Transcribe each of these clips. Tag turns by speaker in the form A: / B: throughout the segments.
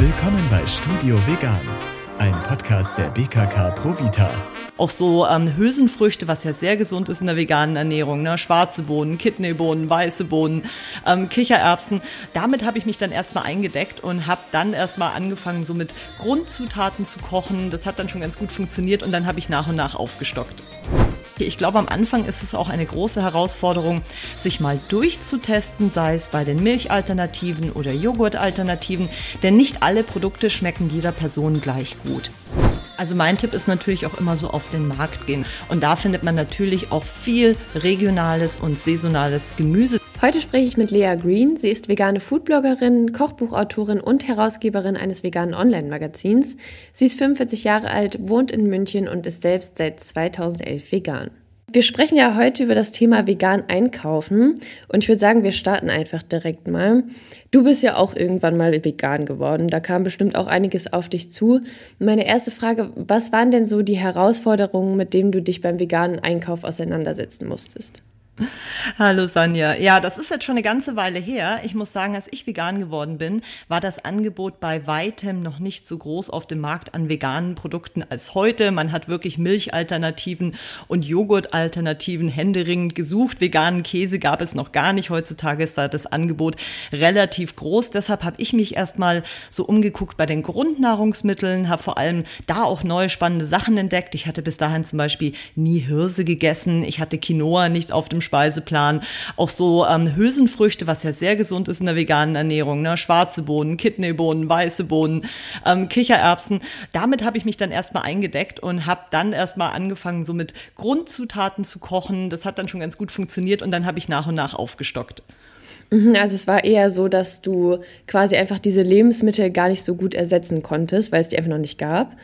A: Willkommen bei Studio Vegan, ein Podcast der BKK Provita.
B: Auch so ähm, Hülsenfrüchte, was ja sehr gesund ist in der veganen Ernährung, ne? schwarze Bohnen, Kidneybohnen, weiße Bohnen, ähm, Kichererbsen. Damit habe ich mich dann erstmal eingedeckt und habe dann erstmal angefangen, so mit Grundzutaten zu kochen. Das hat dann schon ganz gut funktioniert und dann habe ich nach und nach aufgestockt. Ich glaube, am Anfang ist es auch eine große Herausforderung, sich mal durchzutesten, sei es bei den Milchalternativen oder Joghurtalternativen, denn nicht alle Produkte schmecken jeder Person gleich gut. Also mein Tipp ist natürlich auch immer so auf den Markt gehen. Und da findet man natürlich auch viel regionales und saisonales Gemüse.
C: Heute spreche ich mit Lea Green. Sie ist vegane Foodbloggerin, Kochbuchautorin und Herausgeberin eines veganen Online-Magazins. Sie ist 45 Jahre alt, wohnt in München und ist selbst seit 2011 vegan. Wir sprechen ja heute über das Thema vegan einkaufen und ich würde sagen, wir starten einfach direkt mal. Du bist ja auch irgendwann mal vegan geworden, da kam bestimmt auch einiges auf dich zu. Meine erste Frage, was waren denn so die Herausforderungen, mit denen du dich beim veganen Einkauf auseinandersetzen musstest?
B: Hallo Sonja. Ja, das ist jetzt schon eine ganze Weile her. Ich muss sagen, als ich vegan geworden bin, war das Angebot bei weitem noch nicht so groß auf dem Markt an veganen Produkten als heute. Man hat wirklich Milchalternativen und Joghurtalternativen händeringend gesucht. Veganen Käse gab es noch gar nicht. Heutzutage ist da das Angebot relativ groß. Deshalb habe ich mich erstmal so umgeguckt bei den Grundnahrungsmitteln, habe vor allem da auch neue spannende Sachen entdeckt. Ich hatte bis dahin zum Beispiel nie Hirse gegessen. Ich hatte Quinoa nicht auf dem Speiseplan. Auch so ähm, Hülsenfrüchte, was ja sehr gesund ist in der veganen Ernährung, ne? schwarze Bohnen, Kidneybohnen, weiße Bohnen, ähm, Kichererbsen. Damit habe ich mich dann erstmal eingedeckt und habe dann erstmal angefangen, so mit Grundzutaten zu kochen. Das hat dann schon ganz gut funktioniert und dann habe ich nach und nach aufgestockt.
C: Mhm, also es war eher so, dass du quasi einfach diese Lebensmittel gar nicht so gut ersetzen konntest, weil es die einfach noch nicht gab.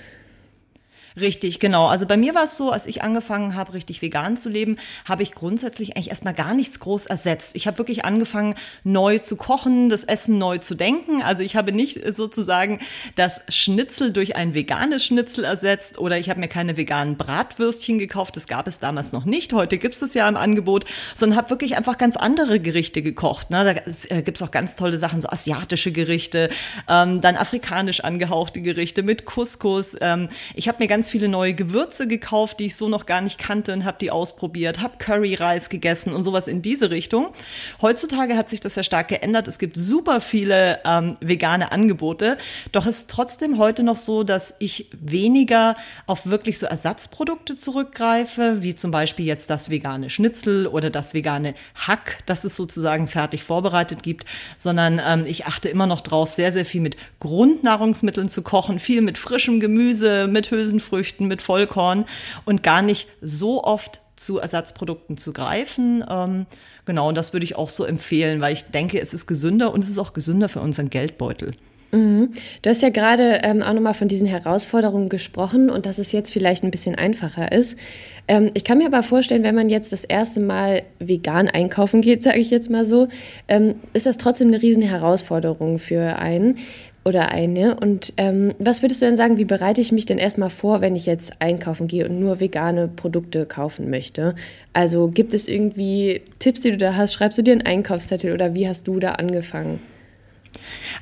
B: Richtig, genau. Also bei mir war es so, als ich angefangen habe, richtig vegan zu leben, habe ich grundsätzlich eigentlich erstmal gar nichts groß ersetzt. Ich habe wirklich angefangen, neu zu kochen, das Essen neu zu denken. Also ich habe nicht sozusagen das Schnitzel durch ein veganes Schnitzel ersetzt oder ich habe mir keine veganen Bratwürstchen gekauft. Das gab es damals noch nicht. Heute gibt es das ja im Angebot, sondern habe wirklich einfach ganz andere Gerichte gekocht. Da äh, gibt es auch ganz tolle Sachen, so asiatische Gerichte, ähm, dann afrikanisch angehauchte Gerichte mit Couscous. Ähm, ich habe mir ganz ganz viele neue Gewürze gekauft, die ich so noch gar nicht kannte und habe die ausprobiert, habe Curry-Reis gegessen und sowas in diese Richtung. Heutzutage hat sich das ja stark geändert. Es gibt super viele ähm, vegane Angebote, doch ist trotzdem heute noch so, dass ich weniger auf wirklich so Ersatzprodukte zurückgreife, wie zum Beispiel jetzt das vegane Schnitzel oder das vegane Hack, das es sozusagen fertig vorbereitet gibt, sondern ähm, ich achte immer noch drauf, sehr, sehr viel mit Grundnahrungsmitteln zu kochen, viel mit frischem Gemüse, mit Hülsenfrüchten, Hülsenfrüchten mit Vollkorn und gar nicht so oft zu Ersatzprodukten zu greifen. Ähm, genau, und das würde ich auch so empfehlen, weil ich denke, es ist gesünder und es ist auch gesünder für unseren Geldbeutel.
C: Mhm. Du hast ja gerade ähm, auch nochmal von diesen Herausforderungen gesprochen und dass es jetzt vielleicht ein bisschen einfacher ist. Ähm, ich kann mir aber vorstellen, wenn man jetzt das erste Mal vegan einkaufen geht, sage ich jetzt mal so, ähm, ist das trotzdem eine riesen Herausforderung für einen oder eine. Und ähm, was würdest du denn sagen, wie bereite ich mich denn erstmal vor, wenn ich jetzt einkaufen gehe und nur vegane Produkte kaufen möchte? Also gibt es irgendwie Tipps, die du da hast? Schreibst du dir einen Einkaufszettel oder wie hast du da angefangen?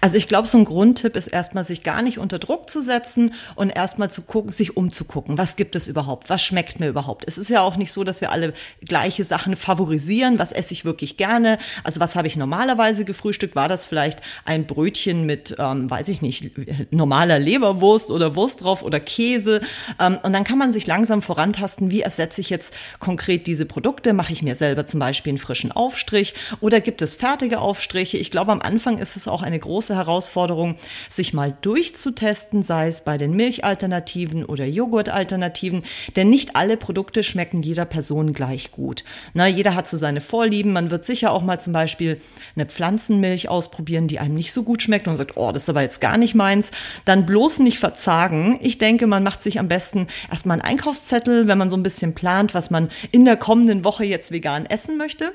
B: Also ich glaube, so ein Grundtipp ist erstmal, sich gar nicht unter Druck zu setzen und erstmal zu gucken, sich umzugucken. Was gibt es überhaupt? Was schmeckt mir überhaupt? Es ist ja auch nicht so, dass wir alle gleiche Sachen favorisieren. Was esse ich wirklich gerne? Also was habe ich normalerweise gefrühstückt? War das vielleicht ein Brötchen mit, ähm, weiß ich nicht, normaler Leberwurst oder Wurst drauf oder Käse? Ähm, und dann kann man sich langsam vorantasten, wie ersetze ich jetzt konkret diese Produkte? Mache ich mir selber zum Beispiel einen frischen Aufstrich oder gibt es fertige Aufstriche? Ich glaube, am Anfang ist es auch eine große Herausforderung, sich mal durchzutesten, sei es bei den Milchalternativen oder Joghurtalternativen, denn nicht alle Produkte schmecken jeder Person gleich gut. Na, jeder hat so seine Vorlieben. Man wird sicher auch mal zum Beispiel eine Pflanzenmilch ausprobieren, die einem nicht so gut schmeckt und sagt, oh, das ist aber jetzt gar nicht meins. Dann bloß nicht verzagen. Ich denke, man macht sich am besten erstmal einen Einkaufszettel, wenn man so ein bisschen plant, was man in der kommenden Woche jetzt vegan essen möchte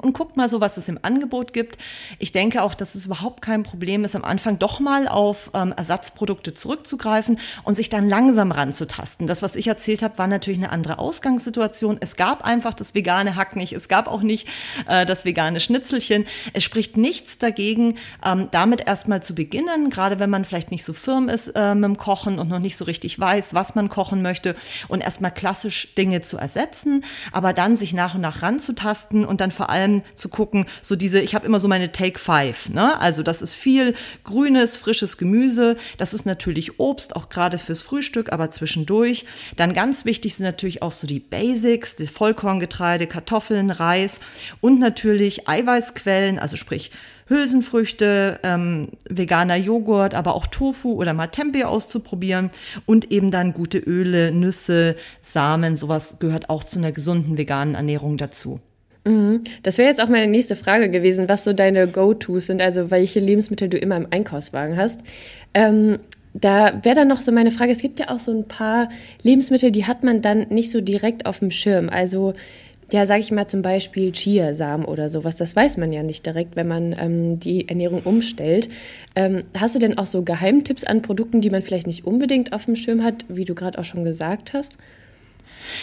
B: und guckt mal so, was es im Angebot gibt. Ich denke auch, dass es überhaupt kein Problem ist, am Anfang doch mal auf ähm, Ersatzprodukte zurückzugreifen und sich dann langsam ranzutasten. Das, was ich erzählt habe, war natürlich eine andere Ausgangssituation. Es gab einfach das vegane Hack nicht, es gab auch nicht äh, das vegane Schnitzelchen. Es spricht nichts dagegen, ähm, damit erstmal zu beginnen, gerade wenn man vielleicht nicht so firm ist äh, mit dem Kochen und noch nicht so richtig weiß, was man kochen möchte und erstmal klassisch Dinge zu ersetzen, aber dann sich nach und nach ranzutasten und dann vor allem allem zu gucken, so diese, ich habe immer so meine Take Five, ne? Also das ist viel grünes, frisches Gemüse, das ist natürlich Obst, auch gerade fürs Frühstück, aber zwischendurch. Dann ganz wichtig sind natürlich auch so die Basics, die Vollkorngetreide, Kartoffeln, Reis und natürlich Eiweißquellen, also sprich Hülsenfrüchte, ähm, veganer Joghurt, aber auch Tofu oder mal Tempeh auszuprobieren und eben dann gute Öle, Nüsse, Samen, sowas gehört auch zu einer gesunden veganen Ernährung dazu.
C: Mhm. Das wäre jetzt auch meine nächste Frage gewesen, was so deine Go-Tos sind, also welche Lebensmittel du immer im Einkaufswagen hast. Ähm, da wäre dann noch so meine Frage, es gibt ja auch so ein paar Lebensmittel, die hat man dann nicht so direkt auf dem Schirm. Also ja, sage ich mal zum Beispiel Chiasamen oder sowas, das weiß man ja nicht direkt, wenn man ähm, die Ernährung umstellt. Ähm, hast du denn auch so Geheimtipps an Produkten, die man vielleicht nicht unbedingt auf dem Schirm hat, wie du gerade auch schon gesagt hast?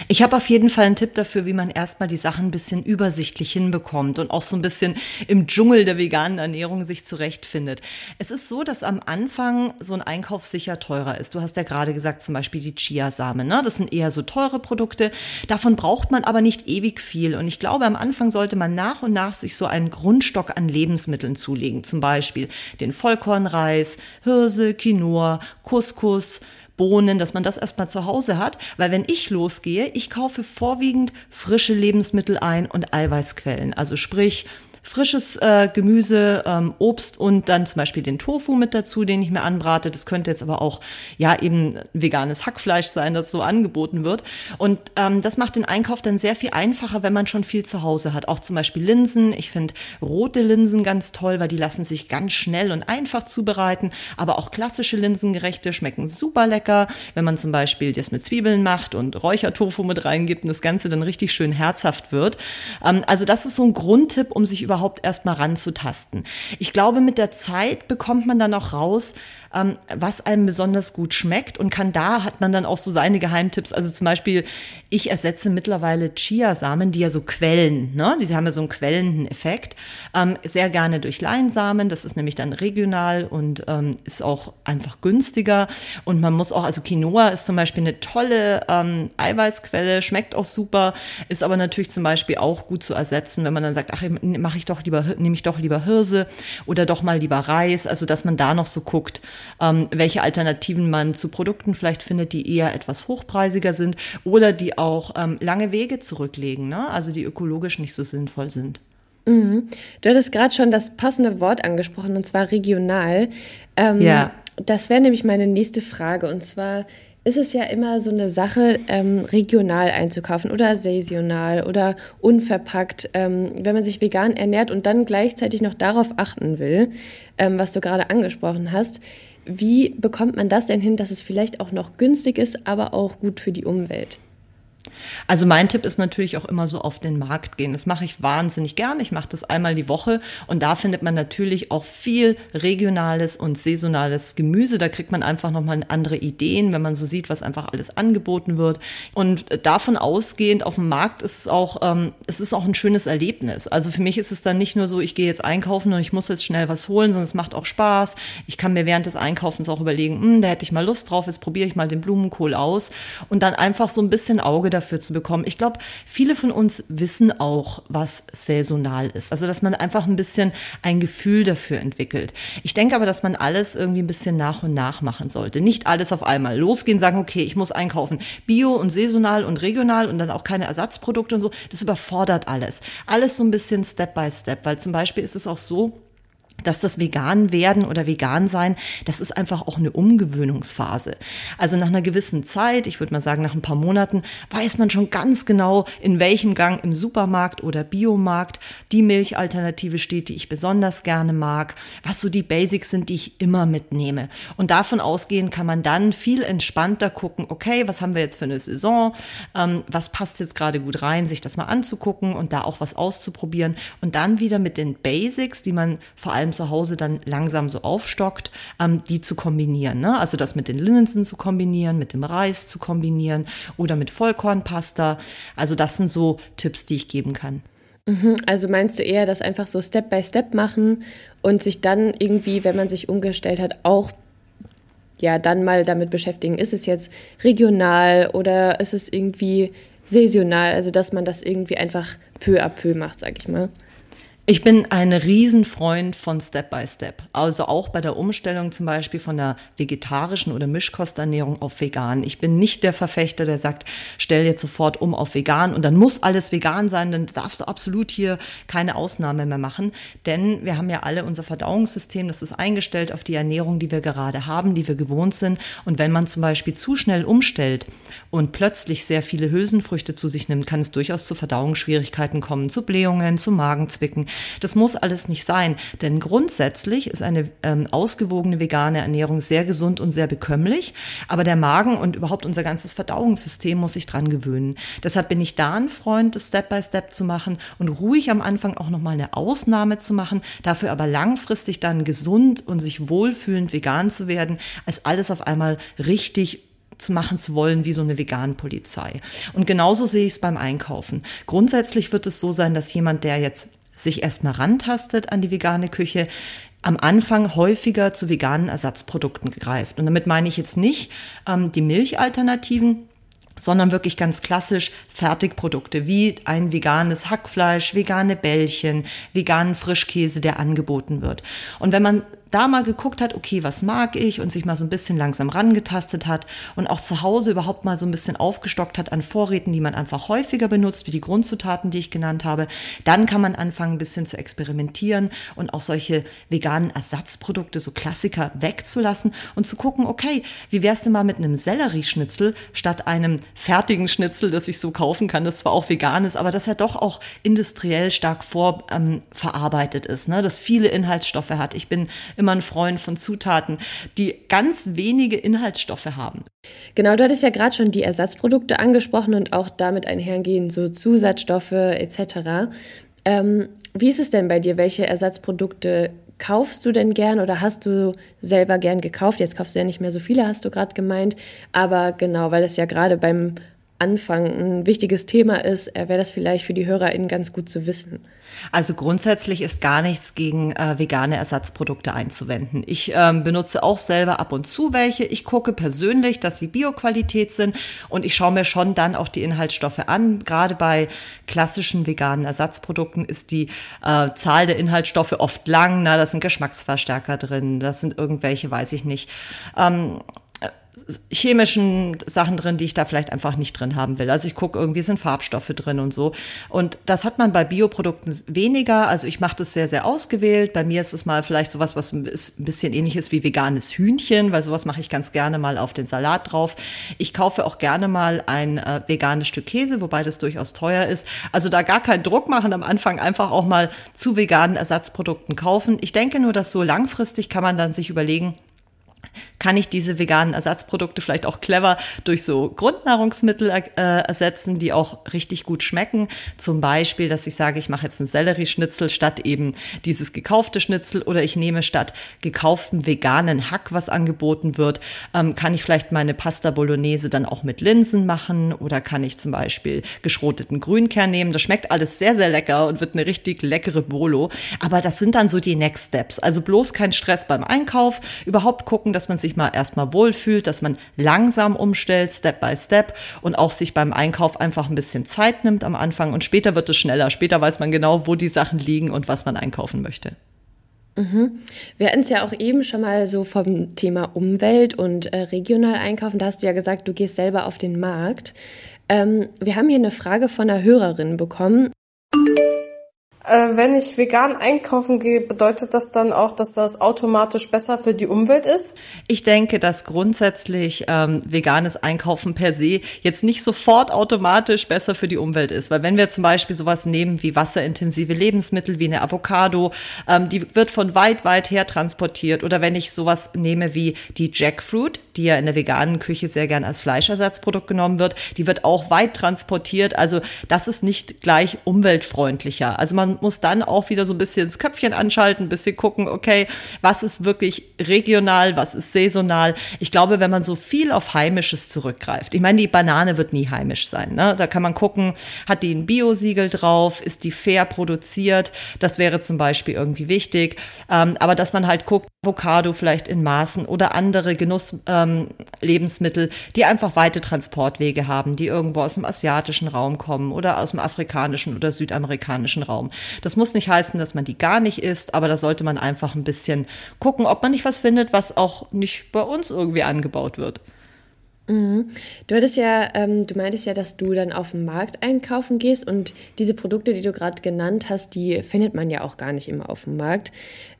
B: Ich habe auf jeden Fall einen Tipp dafür, wie man erstmal die Sachen ein bisschen übersichtlich hinbekommt und auch so ein bisschen im Dschungel der veganen Ernährung sich zurechtfindet. Es ist so, dass am Anfang so ein Einkauf sicher teurer ist. Du hast ja gerade gesagt, zum Beispiel die Chiasamen. Ne? Das sind eher so teure Produkte. Davon braucht man aber nicht ewig viel. Und ich glaube, am Anfang sollte man nach und nach sich so einen Grundstock an Lebensmitteln zulegen. Zum Beispiel den Vollkornreis, Hirse, Quinoa, Couscous, Bohnen, dass man das erstmal zu Hause hat, weil wenn ich losgehe, ich kaufe vorwiegend frische Lebensmittel ein und Eiweißquellen, also sprich frisches äh, Gemüse, ähm, Obst und dann zum Beispiel den Tofu mit dazu, den ich mir anbrate. Das könnte jetzt aber auch ja eben veganes Hackfleisch sein, das so angeboten wird. Und ähm, das macht den Einkauf dann sehr viel einfacher, wenn man schon viel zu Hause hat. Auch zum Beispiel Linsen. Ich finde rote Linsen ganz toll, weil die lassen sich ganz schnell und einfach zubereiten. Aber auch klassische Linsengerichte schmecken super lecker, wenn man zum Beispiel das mit Zwiebeln macht und Räuchertofu mit reingibt und das Ganze dann richtig schön herzhaft wird. Ähm, also das ist so ein Grundtipp, um sich über überhaupt erstmal ranzutasten. Ich glaube, mit der Zeit bekommt man dann auch raus, ähm, was einem besonders gut schmeckt und kann da hat man dann auch so seine Geheimtipps. Also zum Beispiel, ich ersetze mittlerweile Chiasamen, die ja so quellen, ne? Die haben ja so einen quellenden Effekt. Ähm, sehr gerne durch Leinsamen. Das ist nämlich dann regional und ähm, ist auch einfach günstiger. Und man muss auch, also Quinoa ist zum Beispiel eine tolle ähm, Eiweißquelle, schmeckt auch super, ist aber natürlich zum Beispiel auch gut zu ersetzen, wenn man dann sagt, ach, mache ich doch lieber, nehme ich doch lieber Hirse oder doch mal lieber Reis. Also dass man da noch so guckt, ähm, welche Alternativen man zu Produkten vielleicht findet, die eher etwas hochpreisiger sind oder die auch ähm, lange Wege zurücklegen, ne? also die ökologisch nicht so sinnvoll sind.
C: Mhm. Du hattest gerade schon das passende Wort angesprochen, und zwar regional. Ähm, ja. Das wäre nämlich meine nächste Frage. Und zwar ist es ja immer so eine Sache, ähm, regional einzukaufen oder saisonal oder unverpackt, ähm, wenn man sich vegan ernährt und dann gleichzeitig noch darauf achten will, ähm, was du gerade angesprochen hast. Wie bekommt man das denn hin, dass es vielleicht auch noch günstig ist, aber auch gut für die Umwelt?
B: Also mein Tipp ist natürlich auch immer so auf den Markt gehen. Das mache ich wahnsinnig gern. Ich mache das einmal die Woche und da findet man natürlich auch viel regionales und saisonales Gemüse. Da kriegt man einfach nochmal andere Ideen, wenn man so sieht, was einfach alles angeboten wird. Und davon ausgehend auf dem Markt ist es auch, ähm, es ist auch ein schönes Erlebnis. Also für mich ist es dann nicht nur so, ich gehe jetzt einkaufen und ich muss jetzt schnell was holen, sondern es macht auch Spaß. Ich kann mir während des Einkaufens auch überlegen, hm, da hätte ich mal Lust drauf, jetzt probiere ich mal den Blumenkohl aus und dann einfach so ein bisschen Auge dafür zu bekommen. Ich glaube, viele von uns wissen auch, was saisonal ist. Also, dass man einfach ein bisschen ein Gefühl dafür entwickelt. Ich denke aber, dass man alles irgendwie ein bisschen nach und nach machen sollte. Nicht alles auf einmal losgehen, sagen, okay, ich muss einkaufen. Bio und saisonal und regional und dann auch keine Ersatzprodukte und so. Das überfordert alles. Alles so ein bisschen Step by Step, weil zum Beispiel ist es auch so, dass das vegan werden oder vegan sein, das ist einfach auch eine Umgewöhnungsphase. Also nach einer gewissen Zeit, ich würde mal sagen nach ein paar Monaten, weiß man schon ganz genau, in welchem Gang im Supermarkt oder Biomarkt die Milchalternative steht, die ich besonders gerne mag, was so die Basics sind, die ich immer mitnehme. Und davon ausgehend kann man dann viel entspannter gucken, okay, was haben wir jetzt für eine Saison, ähm, was passt jetzt gerade gut rein, sich das mal anzugucken und da auch was auszuprobieren und dann wieder mit den Basics, die man vor allem zu Hause dann langsam so aufstockt, ähm, die zu kombinieren. Ne? Also das mit den Linsen zu kombinieren, mit dem Reis zu kombinieren oder mit Vollkornpasta. Also das sind so Tipps, die ich geben kann.
C: Mhm. Also meinst du eher das einfach so Step by Step machen und sich dann irgendwie, wenn man sich umgestellt hat, auch ja dann mal damit beschäftigen, ist es jetzt regional oder ist es irgendwie saisonal, also dass man das irgendwie einfach peu à peu macht, sag ich mal.
B: Ich bin ein Riesenfreund von Step by Step. Also auch bei der Umstellung zum Beispiel von der vegetarischen oder Mischkosternährung auf vegan. Ich bin nicht der Verfechter, der sagt, stell jetzt sofort um auf vegan und dann muss alles vegan sein, dann darfst du absolut hier keine Ausnahme mehr machen. Denn wir haben ja alle unser Verdauungssystem, das ist eingestellt auf die Ernährung, die wir gerade haben, die wir gewohnt sind. Und wenn man zum Beispiel zu schnell umstellt und plötzlich sehr viele Hülsenfrüchte zu sich nimmt, kann es durchaus zu Verdauungsschwierigkeiten kommen, zu Blähungen, zu Magenzwicken. Das muss alles nicht sein, denn grundsätzlich ist eine ähm, ausgewogene vegane Ernährung sehr gesund und sehr bekömmlich, aber der Magen und überhaupt unser ganzes Verdauungssystem muss sich dran gewöhnen. Deshalb bin ich da ein Freund, das Step by Step zu machen und ruhig am Anfang auch nochmal eine Ausnahme zu machen, dafür aber langfristig dann gesund und sich wohlfühlend vegan zu werden, als alles auf einmal richtig zu machen zu wollen wie so eine vegan Polizei. Und genauso sehe ich es beim Einkaufen. Grundsätzlich wird es so sein, dass jemand, der jetzt sich erstmal rantastet an die vegane Küche, am Anfang häufiger zu veganen Ersatzprodukten greift. Und damit meine ich jetzt nicht ähm, die Milchalternativen, sondern wirklich ganz klassisch Fertigprodukte wie ein veganes Hackfleisch, vegane Bällchen, veganen Frischkäse, der angeboten wird. Und wenn man da mal geguckt hat, okay, was mag ich und sich mal so ein bisschen langsam rangetastet hat und auch zu Hause überhaupt mal so ein bisschen aufgestockt hat an Vorräten, die man einfach häufiger benutzt, wie die Grundzutaten, die ich genannt habe, dann kann man anfangen, ein bisschen zu experimentieren und auch solche veganen Ersatzprodukte, so Klassiker wegzulassen und zu gucken, okay, wie wär's denn mal mit einem Sellerieschnitzel statt einem fertigen Schnitzel, das ich so kaufen kann, das zwar auch vegan ist, aber das ja doch auch industriell stark vorverarbeitet ähm, ist, ne? das viele Inhaltsstoffe hat. Ich bin im immer ein Freund von Zutaten, die ganz wenige Inhaltsstoffe haben.
C: Genau, du hattest ja gerade schon die Ersatzprodukte angesprochen und auch damit einhergehen so Zusatzstoffe etc. Ähm, wie ist es denn bei dir? Welche Ersatzprodukte kaufst du denn gern oder hast du selber gern gekauft? Jetzt kaufst du ja nicht mehr so viele, hast du gerade gemeint. Aber genau, weil es ja gerade beim Anfang ein wichtiges Thema ist, äh, wäre das vielleicht für die HörerInnen ganz gut zu wissen.
B: Also grundsätzlich ist gar nichts gegen äh, vegane Ersatzprodukte einzuwenden. Ich ähm, benutze auch selber ab und zu welche. Ich gucke persönlich, dass sie Bioqualität sind und ich schaue mir schon dann auch die Inhaltsstoffe an. Gerade bei klassischen veganen Ersatzprodukten ist die äh, Zahl der Inhaltsstoffe oft lang. Na, da sind Geschmacksverstärker drin, das sind irgendwelche, weiß ich nicht. Ähm, chemischen Sachen drin, die ich da vielleicht einfach nicht drin haben will. Also ich gucke, irgendwie sind Farbstoffe drin und so. Und das hat man bei Bioprodukten weniger. Also ich mache das sehr, sehr ausgewählt. Bei mir ist es mal vielleicht sowas, was ein bisschen ähnlich ist wie veganes Hühnchen, weil sowas mache ich ganz gerne mal auf den Salat drauf. Ich kaufe auch gerne mal ein äh, veganes Stück Käse, wobei das durchaus teuer ist. Also da gar keinen Druck machen am Anfang, einfach auch mal zu veganen Ersatzprodukten kaufen. Ich denke nur, dass so langfristig kann man dann sich überlegen, kann ich diese veganen Ersatzprodukte vielleicht auch clever durch so Grundnahrungsmittel äh, ersetzen, die auch richtig gut schmecken. Zum Beispiel, dass ich sage, ich mache jetzt einen Sellerieschnitzel statt eben dieses gekaufte Schnitzel oder ich nehme statt gekauften veganen Hack, was angeboten wird, ähm, kann ich vielleicht meine Pasta Bolognese dann auch mit Linsen machen oder kann ich zum Beispiel geschroteten Grünkern nehmen. Das schmeckt alles sehr, sehr lecker und wird eine richtig leckere Bolo. Aber das sind dann so die Next Steps. Also bloß kein Stress beim Einkauf, überhaupt gucken, dass man sich mal erstmal wohlfühlt, dass man langsam umstellt, Step by Step und auch sich beim Einkauf einfach ein bisschen Zeit nimmt am Anfang und später wird es schneller. Später weiß man genau, wo die Sachen liegen und was man einkaufen möchte.
C: Mhm. Wir hatten es ja auch eben schon mal so vom Thema Umwelt und äh, regional einkaufen. Da hast du ja gesagt, du gehst selber auf den Markt. Ähm, wir haben hier eine Frage von einer Hörerin bekommen.
D: Äh, wenn ich vegan einkaufen gehe, bedeutet das dann auch, dass das automatisch besser für die Umwelt ist?
B: Ich denke, dass grundsätzlich ähm, veganes Einkaufen per se jetzt nicht sofort automatisch besser für die Umwelt ist. Weil wenn wir zum Beispiel sowas nehmen wie wasserintensive Lebensmittel, wie eine Avocado, ähm, die wird von weit, weit her transportiert. Oder wenn ich sowas nehme wie die Jackfruit, die ja in der veganen Küche sehr gern als Fleischersatzprodukt genommen wird, die wird auch weit transportiert. Also das ist nicht gleich umweltfreundlicher. Also man muss dann auch wieder so ein bisschen das Köpfchen anschalten, ein bisschen gucken, okay, was ist wirklich regional, was ist saisonal. Ich glaube, wenn man so viel auf Heimisches zurückgreift, ich meine, die Banane wird nie heimisch sein. Ne? Da kann man gucken, hat die ein Biosiegel drauf, ist die fair produziert, das wäre zum Beispiel irgendwie wichtig. Ähm, aber dass man halt guckt, Avocado vielleicht in Maßen oder andere Genusslebensmittel, ähm, die einfach weite Transportwege haben, die irgendwo aus dem asiatischen Raum kommen oder aus dem afrikanischen oder südamerikanischen Raum. Das muss nicht heißen, dass man die gar nicht isst, aber da sollte man einfach ein bisschen gucken, ob man nicht was findet, was auch nicht bei uns irgendwie angebaut wird.
C: Mhm. Du hattest ja, ähm, du meintest ja, dass du dann auf den Markt einkaufen gehst und diese Produkte, die du gerade genannt hast, die findet man ja auch gar nicht immer auf dem Markt.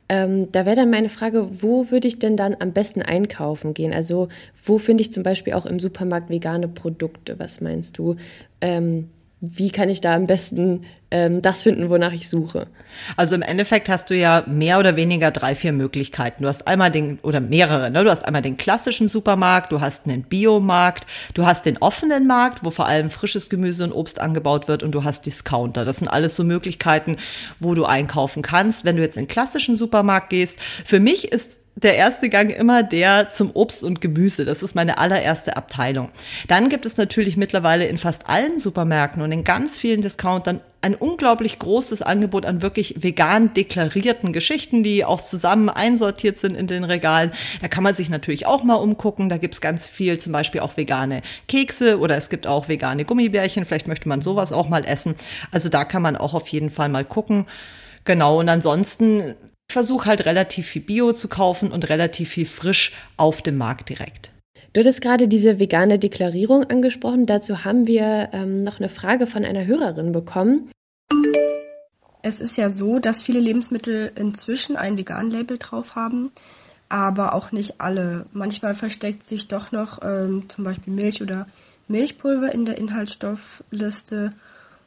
C: Ähm, da wäre dann meine Frage, wo würde ich denn dann am besten einkaufen gehen? Also wo finde ich zum Beispiel auch im Supermarkt vegane Produkte? Was meinst du? Ähm, wie kann ich da am besten ähm, das finden, wonach ich suche?
B: Also im Endeffekt hast du ja mehr oder weniger drei, vier Möglichkeiten. Du hast einmal den, oder mehrere, ne? Du hast einmal den klassischen Supermarkt, du hast einen Biomarkt, du hast den offenen Markt, wo vor allem frisches Gemüse und Obst angebaut wird und du hast Discounter. Das sind alles so Möglichkeiten, wo du einkaufen kannst. Wenn du jetzt in den klassischen Supermarkt gehst, für mich ist der erste Gang immer der zum Obst und Gemüse. Das ist meine allererste Abteilung. Dann gibt es natürlich mittlerweile in fast allen Supermärkten und in ganz vielen Discountern ein unglaublich großes Angebot an wirklich vegan deklarierten Geschichten, die auch zusammen einsortiert sind in den Regalen. Da kann man sich natürlich auch mal umgucken. Da gibt's ganz viel, zum Beispiel auch vegane Kekse oder es gibt auch vegane Gummibärchen. Vielleicht möchte man sowas auch mal essen. Also da kann man auch auf jeden Fall mal gucken. Genau, und ansonsten ich versuche halt relativ viel Bio zu kaufen und relativ viel frisch auf dem Markt direkt.
C: Du hattest gerade diese vegane Deklarierung angesprochen. Dazu haben wir ähm, noch eine Frage von einer Hörerin bekommen.
E: Es ist ja so, dass viele Lebensmittel inzwischen ein Vegan-Label drauf haben, aber auch nicht alle. Manchmal versteckt sich doch noch ähm, zum Beispiel Milch oder Milchpulver in der Inhaltsstoffliste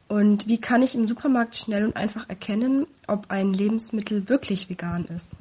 E: und wie kann ich im Supermarkt schnell und einfach erkennen, ob ein Lebensmittel wirklich vegan ist?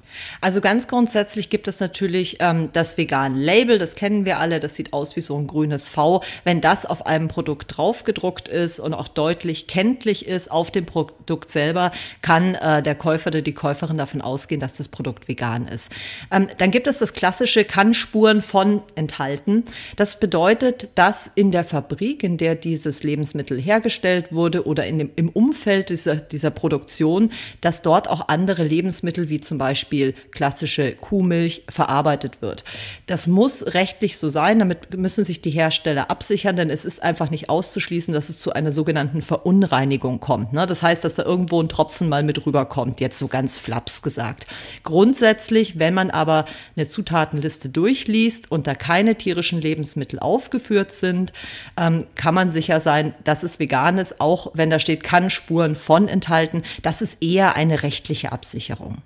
B: Also ganz grundsätzlich gibt es natürlich ähm, das Vegan-Label, das kennen wir alle, das sieht aus wie so ein grünes V. Wenn das auf einem Produkt draufgedruckt ist und auch deutlich kenntlich ist auf dem Produkt selber, kann äh, der Käufer oder die Käuferin davon ausgehen, dass das Produkt vegan ist. Ähm, dann gibt es das klassische kann Spuren von enthalten. Das bedeutet, dass in der Fabrik, in der dieses Lebensmittel hergestellt wurde, wurde oder in dem, im Umfeld dieser, dieser Produktion, dass dort auch andere Lebensmittel wie zum Beispiel klassische Kuhmilch verarbeitet wird. Das muss rechtlich so sein, damit müssen sich die Hersteller absichern, denn es ist einfach nicht auszuschließen, dass es zu einer sogenannten Verunreinigung kommt. Ne? Das heißt, dass da irgendwo ein Tropfen mal mit rüberkommt, jetzt so ganz flaps gesagt. Grundsätzlich, wenn man aber eine Zutatenliste durchliest und da keine tierischen Lebensmittel aufgeführt sind, ähm, kann man sicher sein, dass es vegan ist, auch wenn da steht, kann Spuren von enthalten, das ist eher eine rechtliche Absicherung.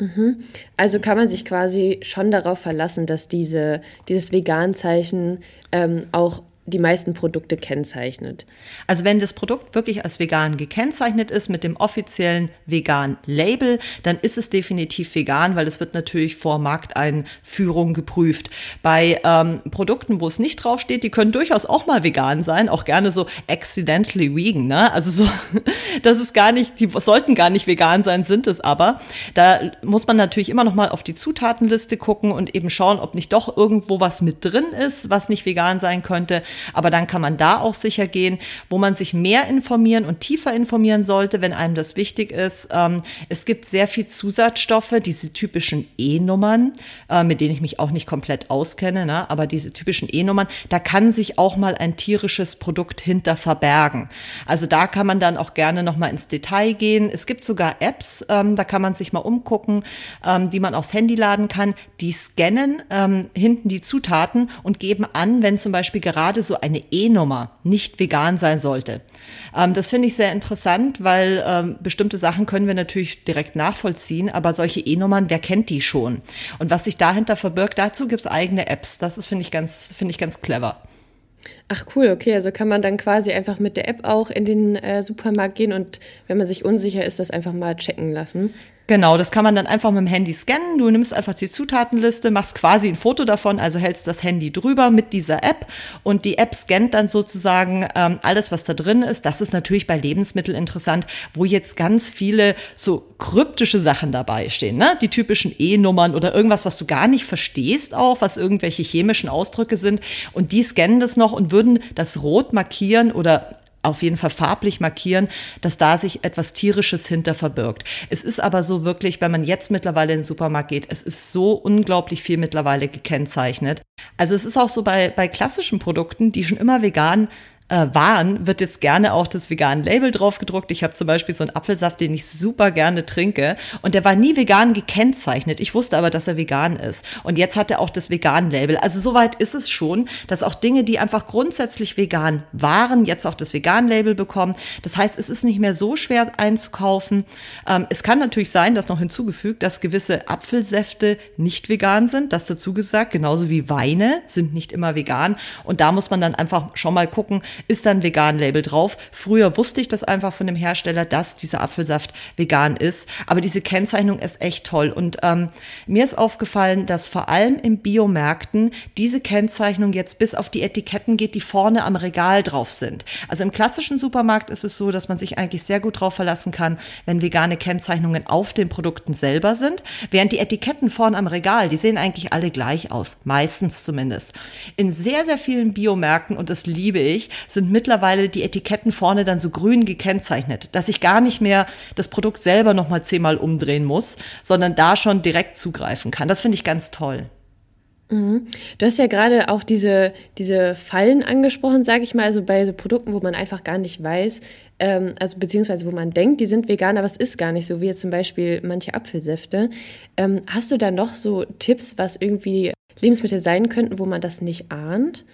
C: Mhm. Also kann man sich quasi schon darauf verlassen, dass diese, dieses Veganzeichen ähm, auch die meisten Produkte kennzeichnet.
B: Also wenn das Produkt wirklich als vegan gekennzeichnet ist mit dem offiziellen Vegan-Label, dann ist es definitiv vegan, weil es wird natürlich vor Markteinführung geprüft. Bei ähm, Produkten, wo es nicht draufsteht, die können durchaus auch mal vegan sein, auch gerne so accidentally vegan, ne? Also so, das ist gar nicht, die sollten gar nicht vegan sein, sind es aber. Da muss man natürlich immer noch mal auf die Zutatenliste gucken und eben schauen, ob nicht doch irgendwo was mit drin ist, was nicht vegan sein könnte. Aber dann kann man da auch sicher gehen, wo man sich mehr informieren und tiefer informieren sollte, wenn einem das wichtig ist. Ähm, es gibt sehr viel Zusatzstoffe, diese typischen E-Nummern, äh, mit denen ich mich auch nicht komplett auskenne, ne? aber diese typischen E-Nummern, da kann sich auch mal ein tierisches Produkt hinter verbergen. Also da kann man dann auch gerne noch mal ins Detail gehen. Es gibt sogar Apps, ähm, da kann man sich mal umgucken, ähm, die man aufs Handy laden kann. Die scannen ähm, hinten die Zutaten und geben an, wenn zum Beispiel gerade gerade so eine E-Nummer nicht vegan sein sollte. Ähm, das finde ich sehr interessant, weil ähm, bestimmte Sachen können wir natürlich direkt nachvollziehen, aber solche E-Nummern, wer kennt die schon? Und was sich dahinter verbirgt, dazu gibt es eigene Apps. Das finde ich, ganz, ich ganz clever.
C: Ach cool, okay, also kann man dann quasi einfach mit der App auch in den äh, Supermarkt gehen und wenn man sich unsicher ist, das einfach mal checken lassen.
B: Genau, das kann man dann einfach mit dem Handy scannen. Du nimmst einfach die Zutatenliste, machst quasi ein Foto davon, also hältst das Handy drüber mit dieser App und die App scannt dann sozusagen ähm, alles, was da drin ist. Das ist natürlich bei Lebensmitteln interessant, wo jetzt ganz viele so kryptische Sachen dabei stehen, ne? Die typischen E-Nummern oder irgendwas, was du gar nicht verstehst auch, was irgendwelche chemischen Ausdrücke sind. Und die scannen das noch und würden das rot markieren oder auf jeden Fall farblich markieren, dass da sich etwas Tierisches hinter verbirgt. Es ist aber so wirklich, wenn man jetzt mittlerweile in den Supermarkt geht, es ist so unglaublich viel mittlerweile gekennzeichnet. Also es ist auch so bei, bei klassischen Produkten, die schon immer vegan äh, waren, wird jetzt gerne auch das vegane Label drauf gedruckt. Ich habe zum Beispiel so einen Apfelsaft, den ich super gerne trinke und der war nie vegan gekennzeichnet. Ich wusste aber, dass er vegan ist. Und jetzt hat er auch das vegan Label. Also soweit ist es schon, dass auch Dinge, die einfach grundsätzlich vegan waren, jetzt auch das vegan Label bekommen. Das heißt, es ist nicht mehr so schwer einzukaufen. Ähm, es kann natürlich sein, dass noch hinzugefügt, dass gewisse Apfelsäfte nicht vegan sind. Das dazu gesagt, genauso wie Weine sind nicht immer vegan. Und da muss man dann einfach schon mal gucken, ist dann vegan Label drauf. Früher wusste ich das einfach von dem Hersteller, dass dieser Apfelsaft vegan ist. Aber diese Kennzeichnung ist echt toll. Und ähm, mir ist aufgefallen, dass vor allem in Biomärkten diese Kennzeichnung jetzt bis auf die Etiketten geht, die vorne am Regal drauf sind. Also im klassischen Supermarkt ist es so, dass man sich eigentlich sehr gut drauf verlassen kann, wenn vegane Kennzeichnungen auf den Produkten selber sind, während die Etiketten vorne am Regal, die sehen eigentlich alle gleich aus, meistens zumindest. In sehr, sehr vielen Biomärkten, und das liebe ich, sind mittlerweile die Etiketten vorne dann so grün gekennzeichnet, dass ich gar nicht mehr das Produkt selber nochmal zehnmal umdrehen muss, sondern da schon direkt zugreifen kann. Das finde ich ganz toll.
C: Mhm. Du hast ja gerade auch diese, diese Fallen angesprochen, sage ich mal, also bei so Produkten, wo man einfach gar nicht weiß, ähm, also beziehungsweise wo man denkt, die sind vegan, aber es ist gar nicht so, wie jetzt zum Beispiel manche Apfelsäfte. Ähm, hast du da noch so Tipps, was irgendwie Lebensmittel sein könnten, wo man das nicht ahnt?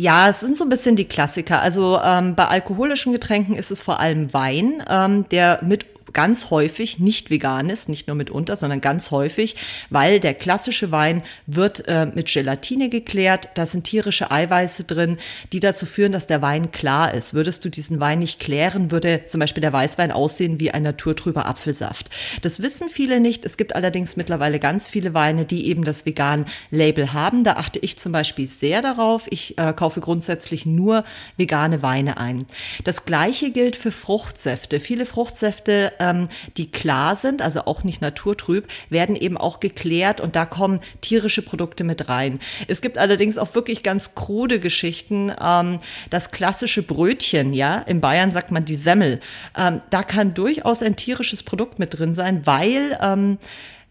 B: Ja, es sind so ein bisschen die Klassiker. Also ähm, bei alkoholischen Getränken ist es vor allem Wein, ähm, der mit ganz häufig nicht vegan ist, nicht nur mitunter, sondern ganz häufig, weil der klassische Wein wird äh, mit Gelatine geklärt, da sind tierische Eiweiße drin, die dazu führen, dass der Wein klar ist. Würdest du diesen Wein nicht klären, würde zum Beispiel der Weißwein aussehen wie ein naturtrüber Apfelsaft. Das wissen viele nicht. Es gibt allerdings mittlerweile ganz viele Weine, die eben das vegan Label haben. Da achte ich zum Beispiel sehr darauf. Ich äh, kaufe grundsätzlich nur vegane Weine ein. Das gleiche gilt für Fruchtsäfte. Viele Fruchtsäfte ähm, die klar sind, also auch nicht naturtrüb, werden eben auch geklärt und da kommen tierische Produkte mit rein. Es gibt allerdings auch wirklich ganz krude Geschichten. Ähm, das klassische Brötchen, ja, in Bayern sagt man die Semmel, ähm, da kann durchaus ein tierisches Produkt mit drin sein, weil ähm,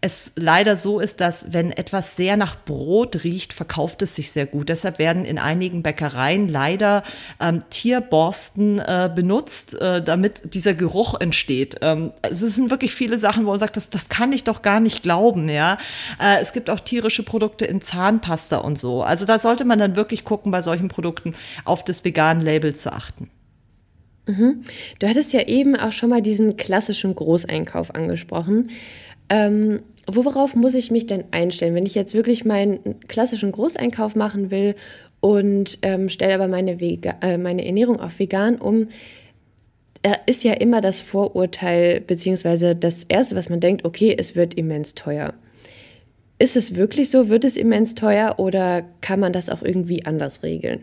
B: es leider so ist, dass wenn etwas sehr nach Brot riecht, verkauft es sich sehr gut. Deshalb werden in einigen Bäckereien leider ähm, Tierborsten äh, benutzt, äh, damit dieser Geruch entsteht. Ähm, es sind wirklich viele Sachen, wo man sagt, das, das kann ich doch gar nicht glauben. Ja, äh, es gibt auch tierische Produkte in Zahnpasta und so. Also da sollte man dann wirklich gucken, bei solchen Produkten auf das vegan Label zu achten.
C: Mhm. Du hattest ja eben auch schon mal diesen klassischen Großeinkauf angesprochen. Ähm, worauf muss ich mich denn einstellen, wenn ich jetzt wirklich meinen klassischen Großeinkauf machen will und ähm, stelle aber meine, Vega äh, meine Ernährung auf vegan um? Da ist ja immer das Vorurteil, beziehungsweise das Erste, was man denkt, okay, es wird immens teuer. Ist es wirklich so? Wird es immens teuer oder kann man das auch irgendwie anders regeln?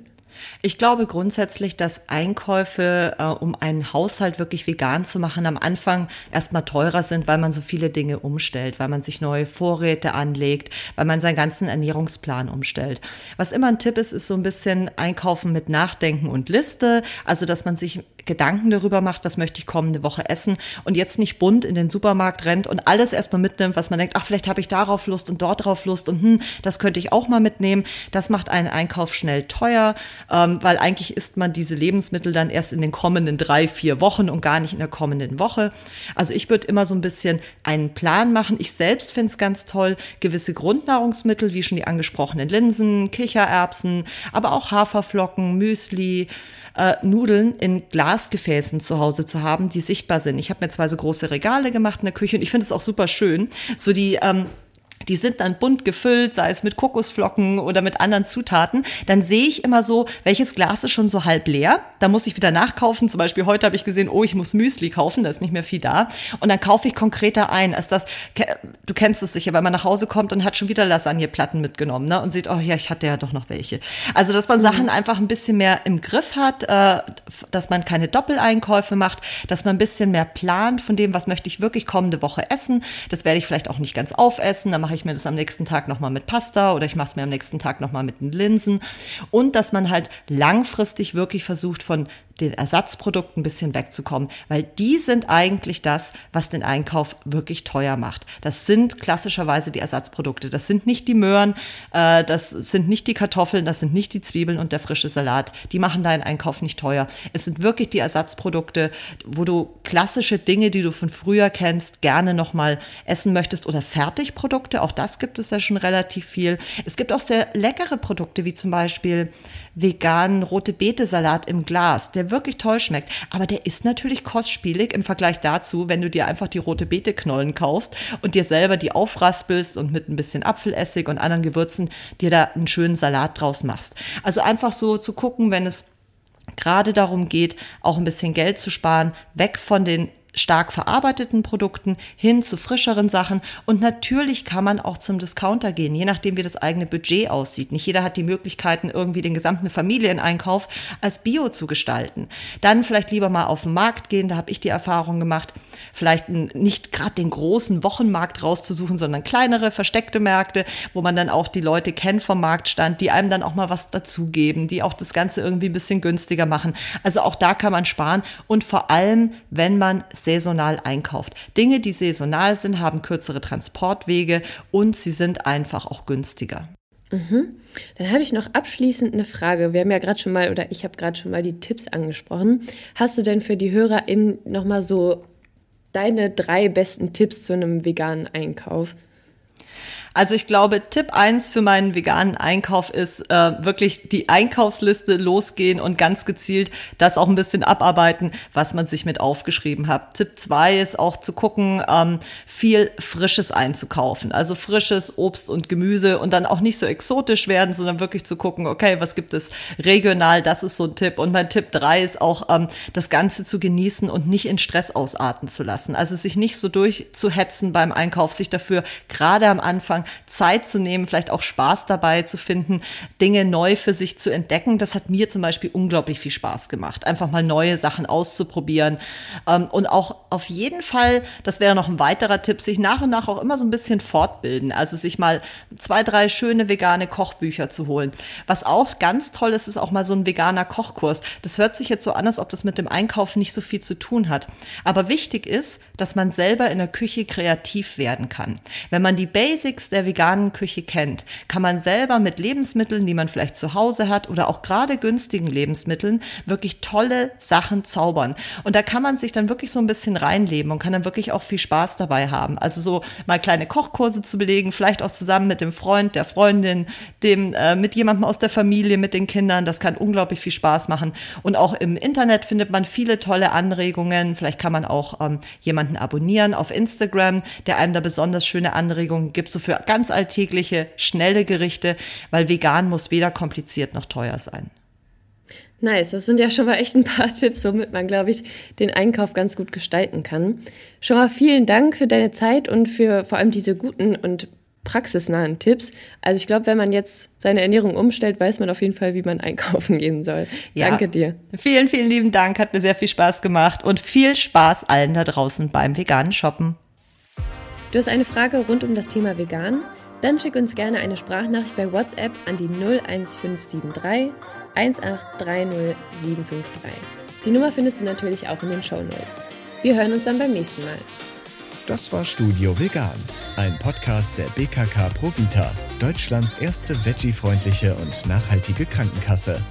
B: Ich glaube grundsätzlich, dass Einkäufe, äh, um einen Haushalt wirklich vegan zu machen, am Anfang erstmal teurer sind, weil man so viele Dinge umstellt, weil man sich neue Vorräte anlegt, weil man seinen ganzen Ernährungsplan umstellt. Was immer ein Tipp ist, ist so ein bisschen Einkaufen mit Nachdenken und Liste, also dass man sich Gedanken darüber macht, was möchte ich kommende Woche essen und jetzt nicht bunt in den Supermarkt rennt und alles erstmal mitnimmt, was man denkt, ach, vielleicht habe ich darauf Lust und dort drauf Lust und hm, das könnte ich auch mal mitnehmen. Das macht einen Einkauf schnell teuer, ähm, weil eigentlich isst man diese Lebensmittel dann erst in den kommenden drei, vier Wochen und gar nicht in der kommenden Woche. Also ich würde immer so ein bisschen einen Plan machen. Ich selbst finde es ganz toll, gewisse Grundnahrungsmittel, wie schon die angesprochenen Linsen, Kichererbsen, aber auch Haferflocken, Müsli, äh, Nudeln in Glasgefäßen zu Hause zu haben, die sichtbar sind. Ich habe mir zwei so große Regale gemacht in der Küche und ich finde es auch super schön. So die ähm, die sind dann bunt gefüllt, sei es mit Kokosflocken oder mit anderen Zutaten, dann sehe ich immer so, welches Glas ist schon so halb leer. Da muss ich wieder nachkaufen. Zum Beispiel heute habe ich gesehen, oh, ich muss Müsli kaufen, da ist nicht mehr viel da. Und dann kaufe ich konkreter ein, als das, du kennst es sicher, weil man nach Hause kommt und hat schon wieder Lasagneplatten mitgenommen ne? und sieht, oh ja, ich hatte ja doch noch welche. Also, dass man mhm. Sachen einfach ein bisschen mehr im Griff hat, äh, dass man keine Doppeleinkäufe macht, dass man ein bisschen mehr plant von dem, was möchte ich wirklich kommende Woche essen. Das werde ich vielleicht auch nicht ganz aufessen, dann mache ich mir das am nächsten Tag nochmal mit Pasta oder ich mache es mir am nächsten Tag nochmal mit den Linsen. Und dass man halt langfristig wirklich versucht, von den Ersatzprodukten ein bisschen wegzukommen, weil die sind eigentlich das, was den Einkauf wirklich teuer macht. Das sind klassischerweise die Ersatzprodukte. Das sind nicht die Möhren, äh, das sind nicht die Kartoffeln, das sind nicht die Zwiebeln und der frische Salat. Die machen deinen Einkauf nicht teuer. Es sind wirklich die Ersatzprodukte, wo du klassische Dinge, die du von früher kennst, gerne nochmal essen möchtest oder Fertigprodukte. Auch das gibt es ja schon relativ viel. Es gibt auch sehr leckere Produkte, wie zum Beispiel veganen rote Beete Salat im Glas, der wirklich toll schmeckt. Aber der ist natürlich kostspielig im Vergleich dazu, wenn du dir einfach die rote Beete Knollen kaufst und dir selber die aufraspelst und mit ein bisschen Apfelessig und anderen Gewürzen dir da einen schönen Salat draus machst. Also einfach so zu gucken, wenn es gerade darum geht, auch ein bisschen Geld zu sparen, weg von den stark verarbeiteten Produkten hin zu frischeren Sachen. Und natürlich kann man auch zum Discounter gehen, je nachdem, wie das eigene Budget aussieht. Nicht jeder hat die Möglichkeiten, irgendwie den gesamten Familieneinkauf als Bio zu gestalten. Dann vielleicht lieber mal auf den Markt gehen, da habe ich die Erfahrung gemacht, vielleicht nicht gerade den großen Wochenmarkt rauszusuchen, sondern kleinere, versteckte Märkte, wo man dann auch die Leute kennt vom Marktstand, die einem dann auch mal was dazugeben, die auch das Ganze irgendwie ein bisschen günstiger machen. Also auch da kann man sparen und vor allem, wenn man saisonal einkauft. Dinge, die saisonal sind, haben kürzere Transportwege und sie sind einfach auch günstiger.
C: Mhm. Dann habe ich noch abschließend eine Frage. Wir haben ja gerade schon mal, oder ich habe gerade schon mal die Tipps angesprochen. Hast du denn für die HörerInnen nochmal so deine drei besten Tipps zu einem veganen Einkauf?
B: Also ich glaube, Tipp eins für meinen veganen Einkauf ist äh, wirklich die Einkaufsliste losgehen und ganz gezielt das auch ein bisschen abarbeiten, was man sich mit aufgeschrieben hat. Tipp zwei ist auch zu gucken, ähm, viel Frisches einzukaufen. Also frisches Obst und Gemüse und dann auch nicht so exotisch werden, sondern wirklich zu gucken, okay, was gibt es regional? Das ist so ein Tipp. Und mein Tipp drei ist auch, ähm, das Ganze zu genießen und nicht in Stress ausarten zu lassen. Also sich nicht so durchzuhetzen beim Einkauf, sich dafür gerade am Anfang Zeit zu nehmen, vielleicht auch Spaß dabei zu finden, Dinge neu für sich zu entdecken. Das hat mir zum Beispiel unglaublich viel Spaß gemacht, einfach mal neue Sachen auszuprobieren ähm, und auch auf jeden Fall, das wäre noch ein weiterer Tipp, sich nach und nach auch immer so ein bisschen fortbilden, also sich mal zwei, drei schöne vegane Kochbücher zu holen. Was auch ganz toll ist, ist auch mal so ein veganer Kochkurs. Das hört sich jetzt so an, als ob das mit dem Einkaufen nicht so viel zu tun hat. Aber wichtig ist, dass man selber in der Küche kreativ werden kann. Wenn man die Basics der veganen Küche kennt, kann man selber mit Lebensmitteln, die man vielleicht zu Hause hat oder auch gerade günstigen Lebensmitteln, wirklich tolle Sachen zaubern. Und da kann man sich dann wirklich so ein bisschen reinleben und kann dann wirklich auch viel Spaß dabei haben. Also so mal kleine Kochkurse zu belegen, vielleicht auch zusammen mit dem Freund, der Freundin, dem, äh, mit jemandem aus der Familie, mit den Kindern. Das kann unglaublich viel Spaß machen. Und auch im Internet findet man viele tolle Anregungen. Vielleicht kann man auch ähm, jemanden abonnieren auf Instagram, der einem da besonders schöne Anregungen gibt, so für ganz alltägliche, schnelle Gerichte, weil vegan muss weder kompliziert noch teuer sein.
C: Nice, das sind ja schon mal echt ein paar Tipps, womit man, glaube ich, den Einkauf ganz gut gestalten kann. Schon mal vielen Dank für deine Zeit und für vor allem diese guten und praxisnahen Tipps. Also ich glaube, wenn man jetzt seine Ernährung umstellt, weiß man auf jeden Fall, wie man einkaufen gehen soll. Ja. Danke dir.
B: Vielen, vielen lieben Dank, hat mir sehr viel Spaß gemacht und viel Spaß allen da draußen beim veganen Shoppen.
C: Du hast eine Frage rund um das Thema vegan? Dann schick uns gerne eine Sprachnachricht bei WhatsApp an die 01573 1830753. Die Nummer findest du natürlich auch in den Show Notes. Wir hören uns dann beim nächsten Mal.
A: Das war Studio Vegan, ein Podcast der BKK Provita, Deutschlands erste veggie-freundliche und nachhaltige Krankenkasse.